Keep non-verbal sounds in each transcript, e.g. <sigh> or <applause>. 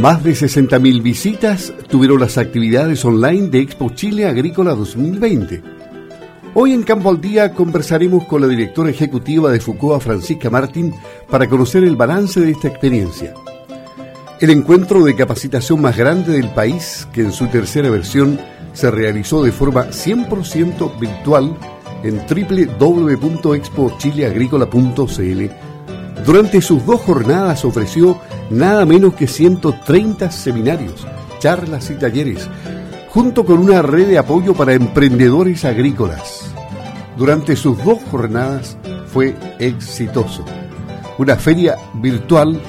Más de 60.000 visitas tuvieron las actividades online de Expo Chile Agrícola 2020. Hoy en Campo al Día conversaremos con la directora ejecutiva de FUCOA, Francisca Martín, para conocer el balance de esta experiencia. El encuentro de capacitación más grande del país, que en su tercera versión se realizó de forma 100% virtual en www.expochileagrícola.cl, durante sus dos jornadas ofreció nada menos que 130 seminarios, charlas y talleres, junto con una red de apoyo para emprendedores agrícolas. Durante sus dos jornadas fue exitoso. Una feria virtual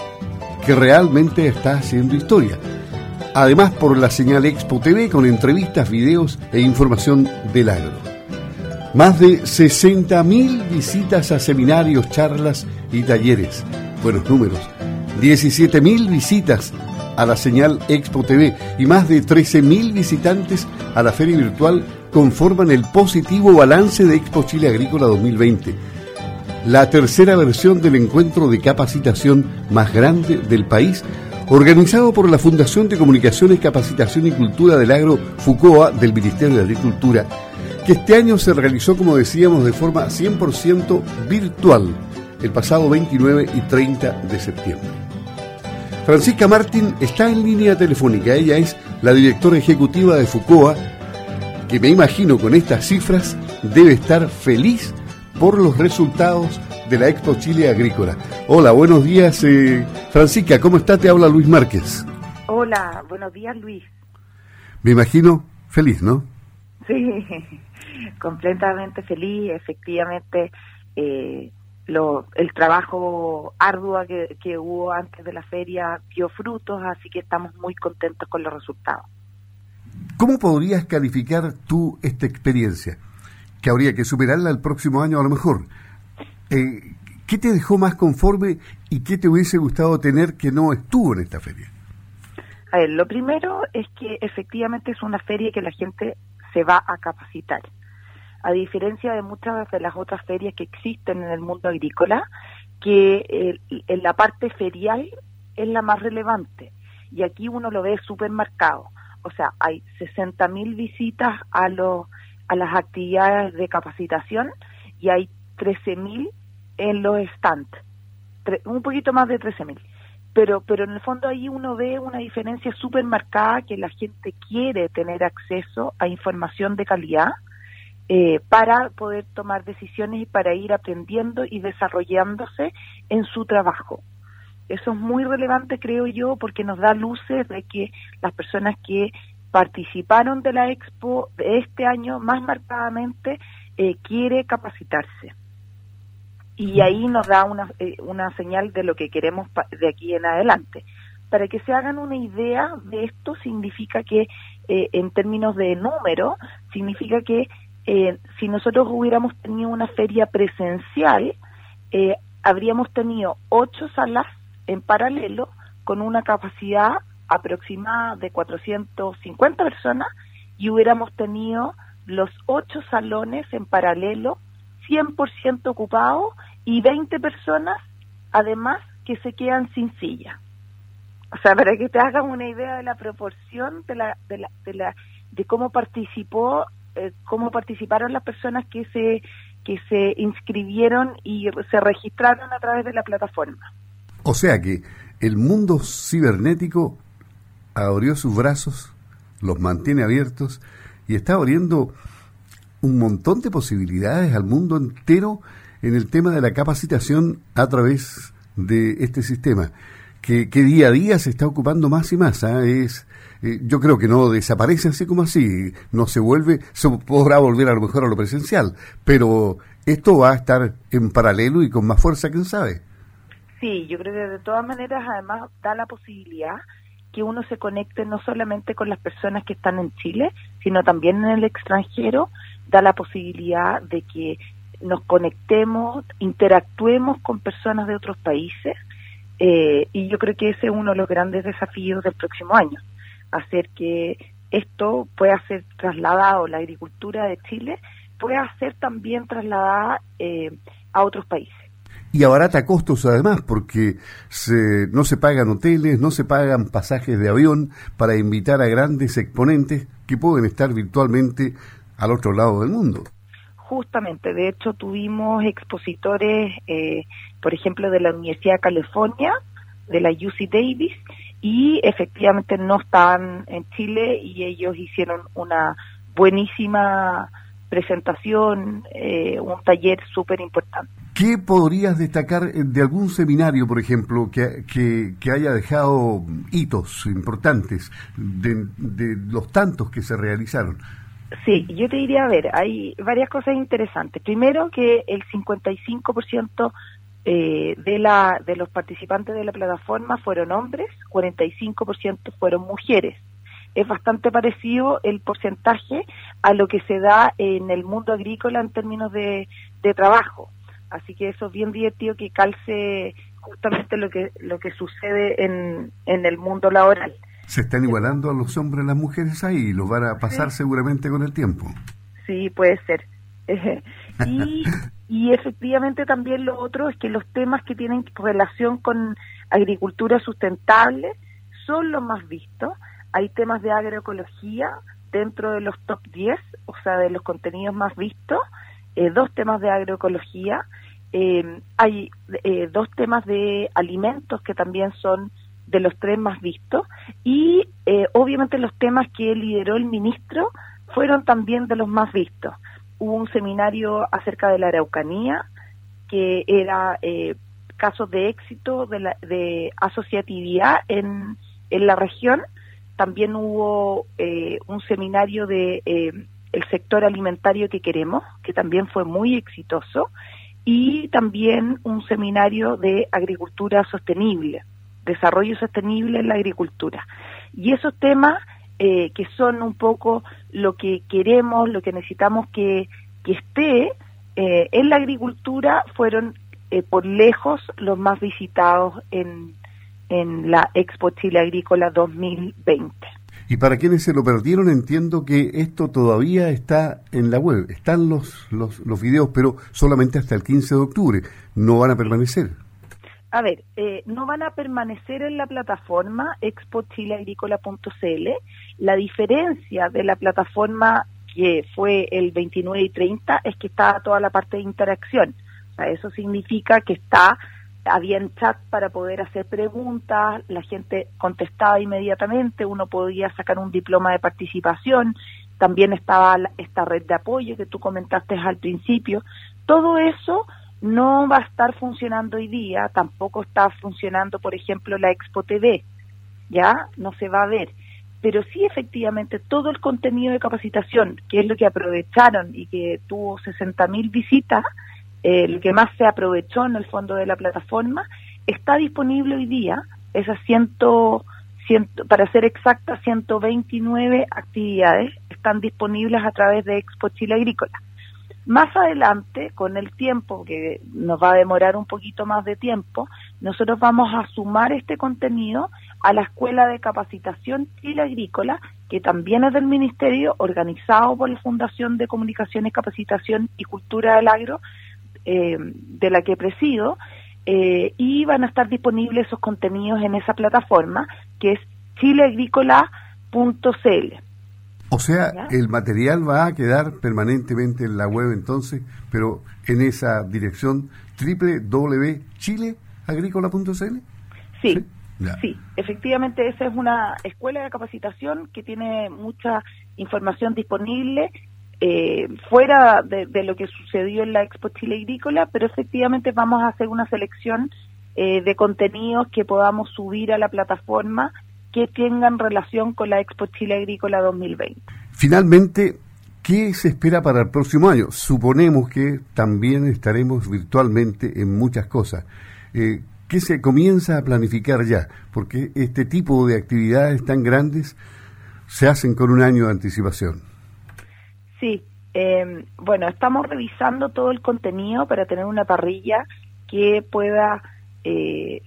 que realmente está haciendo historia. Además por la señal Expo TV con entrevistas, videos e información del agro. Más de 60.000 visitas a seminarios, charlas y talleres. Buenos números. 17.000 visitas a la señal Expo TV y más de 13.000 visitantes a la feria virtual conforman el positivo balance de Expo Chile Agrícola 2020, la tercera versión del encuentro de capacitación más grande del país, organizado por la Fundación de Comunicaciones, Capacitación y Cultura del Agro FUCOA del Ministerio de Agricultura, que este año se realizó, como decíamos, de forma 100% virtual el pasado 29 y 30 de septiembre. Francisca Martín está en línea telefónica. Ella es la directora ejecutiva de FUCOA, que me imagino con estas cifras debe estar feliz por los resultados de la Expo Chile Agrícola. Hola, buenos días, eh, Francisca, ¿cómo está? Te habla Luis Márquez. Hola, buenos días, Luis. Me imagino feliz, ¿no? Sí, <laughs> completamente feliz, efectivamente. Eh, lo, el trabajo arduo que, que hubo antes de la feria dio frutos, así que estamos muy contentos con los resultados. ¿Cómo podrías calificar tú esta experiencia? Que habría que superarla el próximo año a lo mejor. Eh, ¿Qué te dejó más conforme y qué te hubiese gustado tener que no estuvo en esta feria? A ver, lo primero es que efectivamente es una feria que la gente se va a capacitar a diferencia de muchas de las otras ferias que existen en el mundo agrícola, que en la parte ferial es la más relevante. Y aquí uno lo ve súper marcado. O sea, hay 60.000 visitas a, los, a las actividades de capacitación y hay 13.000 en los stands. un poquito más de 13.000. Pero, pero en el fondo ahí uno ve una diferencia súper marcada que la gente quiere tener acceso a información de calidad eh, para poder tomar decisiones y para ir aprendiendo y desarrollándose en su trabajo. Eso es muy relevante, creo yo, porque nos da luces de que las personas que participaron de la expo de este año más marcadamente eh, quiere capacitarse. Y ahí nos da una, eh, una señal de lo que queremos de aquí en adelante. Para que se hagan una idea de esto, significa que, en términos de número, significa que eh, si nosotros hubiéramos tenido una feria presencial, eh, habríamos tenido ocho salas en paralelo con una capacidad aproximada de 450 personas y hubiéramos tenido los ocho salones en paralelo 100% ocupados y 20 personas además que se quedan sin silla. O sea, para que te hagan una idea de la proporción de la, de la, de la de cómo participó eh, cómo participaron las personas que se que se inscribieron y se registraron a través de la plataforma. O sea que el mundo cibernético abrió sus brazos, los mantiene abiertos y está abriendo un montón de posibilidades al mundo entero en el tema de la capacitación a través de este sistema, que, que día a día se está ocupando más y más. ¿ah? Es eh, yo creo que no desaparece así como así, no se vuelve, se podrá volver a lo mejor a lo presencial, pero esto va a estar en paralelo y con más fuerza, quién sabe. Sí, yo creo que de todas maneras además da la posibilidad que uno se conecte no solamente con las personas que están en Chile, sino también en el extranjero, da la posibilidad de que nos conectemos, interactuemos con personas de otros países, eh, y yo creo que ese es uno de los grandes desafíos del próximo año hacer que esto pueda ser trasladado, la agricultura de Chile pueda ser también trasladada eh, a otros países. y abarata costos además, porque se, no se pagan hoteles, no se pagan pasajes de avión para invitar a grandes exponentes que pueden estar virtualmente al otro lado del mundo. Justamente, de hecho tuvimos expositores, eh, por ejemplo, de la Universidad de California, de la UC Davis, y efectivamente no estaban en Chile y ellos hicieron una buenísima presentación, eh, un taller súper importante. ¿Qué podrías destacar eh, de algún seminario, por ejemplo, que, que, haya dejado hitos importantes de, de, los tantos que se realizaron? Sí, yo te diría, a ver, hay varias cosas interesantes. Primero que el 55% eh, de, la, de los participantes de la plataforma fueron hombres, 45% fueron mujeres es bastante parecido el porcentaje a lo que se da en el mundo agrícola en términos de, trabajo. Así que eso es bien divertido que calce justamente lo que lo que sucede en, en el mundo laboral. Se están igualando a los hombres y las mujeres ahí y lo van a pasar seguramente con el tiempo. Sí, puede ser. <laughs> y, y efectivamente también lo otro es que los temas que tienen relación con agricultura sustentable son los más vistos hay temas de agroecología dentro de los top 10, o sea, de los contenidos más vistos, eh, dos temas de agroecología, eh, hay eh, dos temas de alimentos que también son de los tres más vistos. Y obviamente los temas que lideró el ministro fueron también de los más vistos. Hubo un seminario acerca de la araucanía que era casos de éxito de, la, de asociatividad en, en la región. También hubo eh, un seminario de eh, el sector alimentario que queremos, que también fue muy exitoso, y también un seminario de agricultura sostenible, desarrollo sostenible en la agricultura. Y esos temas eh, que son un poco lo que queremos, lo que necesitamos que, que esté en la agricultura, fueron por lejos los más visitados en, en la Expo Chile Agrícola 2020. Y para quienes se lo perdieron, entiendo que esto todavía está en la web. Están los, los, los videos, pero solamente hasta el 15 de octubre. No van a permanecer. A ver, eh, no van a permanecer en la plataforma expochileagrícola.cl. La diferencia de la plataforma que fue el 29 y 30 es que está toda la parte de interacción. Eso significa que está habían chat para poder hacer preguntas, la gente contestaba inmediatamente, uno podía sacar un diploma de participación, también estaba esta red de apoyo que tú comentaste al principio. Todo eso no va a estar funcionando hoy día, tampoco está funcionando, por ejemplo, la Expo TV, ya no se va a ver. Pero sí, efectivamente, todo el contenido de capacitación, que es lo que aprovecharon y que tuvo 60.000 visitas, el que más se aprovechó en el fondo de la plataforma, está disponible hoy día, esas ciento, ciento, para ser exacta, 129 actividades están disponibles a través de Expo Chile Agrícola. Más adelante, con el tiempo, que nos va a demorar un poquito más de tiempo, nosotros vamos a sumar este contenido a la Escuela de Capacitación Chile Agrícola, que también es del Ministerio, organizado por la Fundación de Comunicaciones, Capacitación y Cultura del Agro, eh, de la que presido, eh, y van a estar disponibles esos contenidos en esa plataforma que es chileagrícola.cl. O sea, el material va a quedar permanentemente en la web entonces, pero en esa dirección www.chileagrícola.cl. Sí, sí, sí, efectivamente esa es una escuela de capacitación que tiene mucha información disponible eh, fuera de, lo que sucedió en la Expo Chile Agrícola, pero efectivamente vamos a hacer una selección eh, de contenidos que podamos subir a la plataforma que tengan relación con la Expo Chile Agrícola 2020. Finalmente, ¿qué se espera para el próximo año? Suponemos que también estaremos virtualmente en muchas cosas. Eh, ¿Qué se comienza a planificar ya? Porque este tipo de actividades tan grandes se hacen con un año de anticipación. Sí, eh, bueno, estamos revisando todo el contenido para tener una parrilla que pueda eh,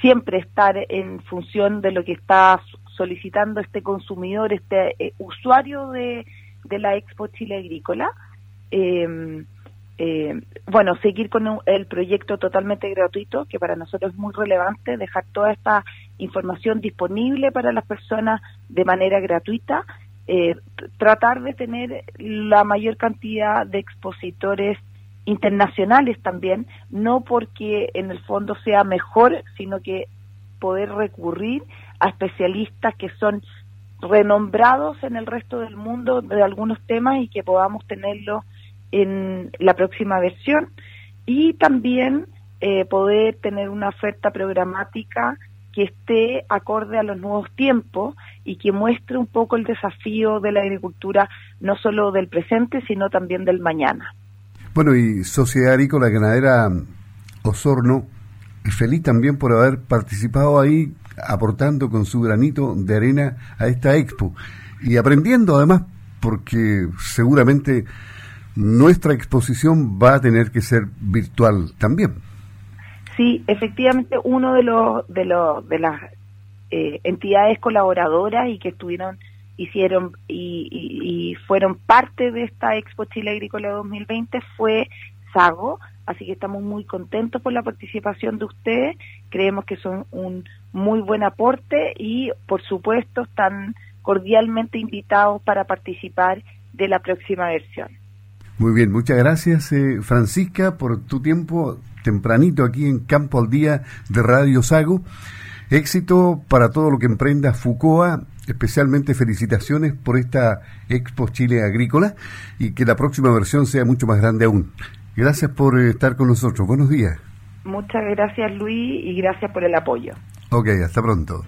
siempre estar en función de lo que está solicitando este consumidor, este eh, usuario de, de, la Expo Chile Agrícola. Em, eh, bueno, seguir con el proyecto totalmente gratuito, que para nosotros es muy relevante, dejar toda esta información disponible para las personas de manera gratuita, eh, tratar de tener la mayor cantidad de expositores internacionales también, no porque en el fondo sea mejor, sino que poder recurrir a especialistas que son renombrados en el resto del mundo de algunos temas y que podamos tenerlos en la próxima versión y también eh, poder tener una oferta programática que esté acorde a los nuevos tiempos y que muestre un poco el desafío de la agricultura, no solo del presente, sino también del mañana. Bueno, y Sociedad Agrícola Ganadera Osorno, feliz también por haber participado ahí, aportando con su granito de arena a esta expo y aprendiendo además, porque seguramente nuestra exposición va a tener que ser virtual también. Sí, efectivamente, uno de los de los de las eh, entidades colaboradoras y que estuvieron hicieron y, fueron parte de esta Expo Chile Agrícola 2020 fue Sago, así que estamos muy contentos por la participación de ustedes, creemos que son un muy buen aporte y por supuesto están cordialmente invitados para participar de la próxima versión. Muy bien, muchas gracias eh, Francisca por tu tiempo tempranito aquí en Campo al Día de Radio Sago. Éxito para todo lo que emprenda Fucoa, especialmente felicitaciones por esta Expo Chile Agrícola y que la próxima versión sea mucho más grande aún. Gracias por eh, estar con nosotros. Buenos días. Muchas gracias Luis y gracias por el apoyo. Ok, hasta pronto.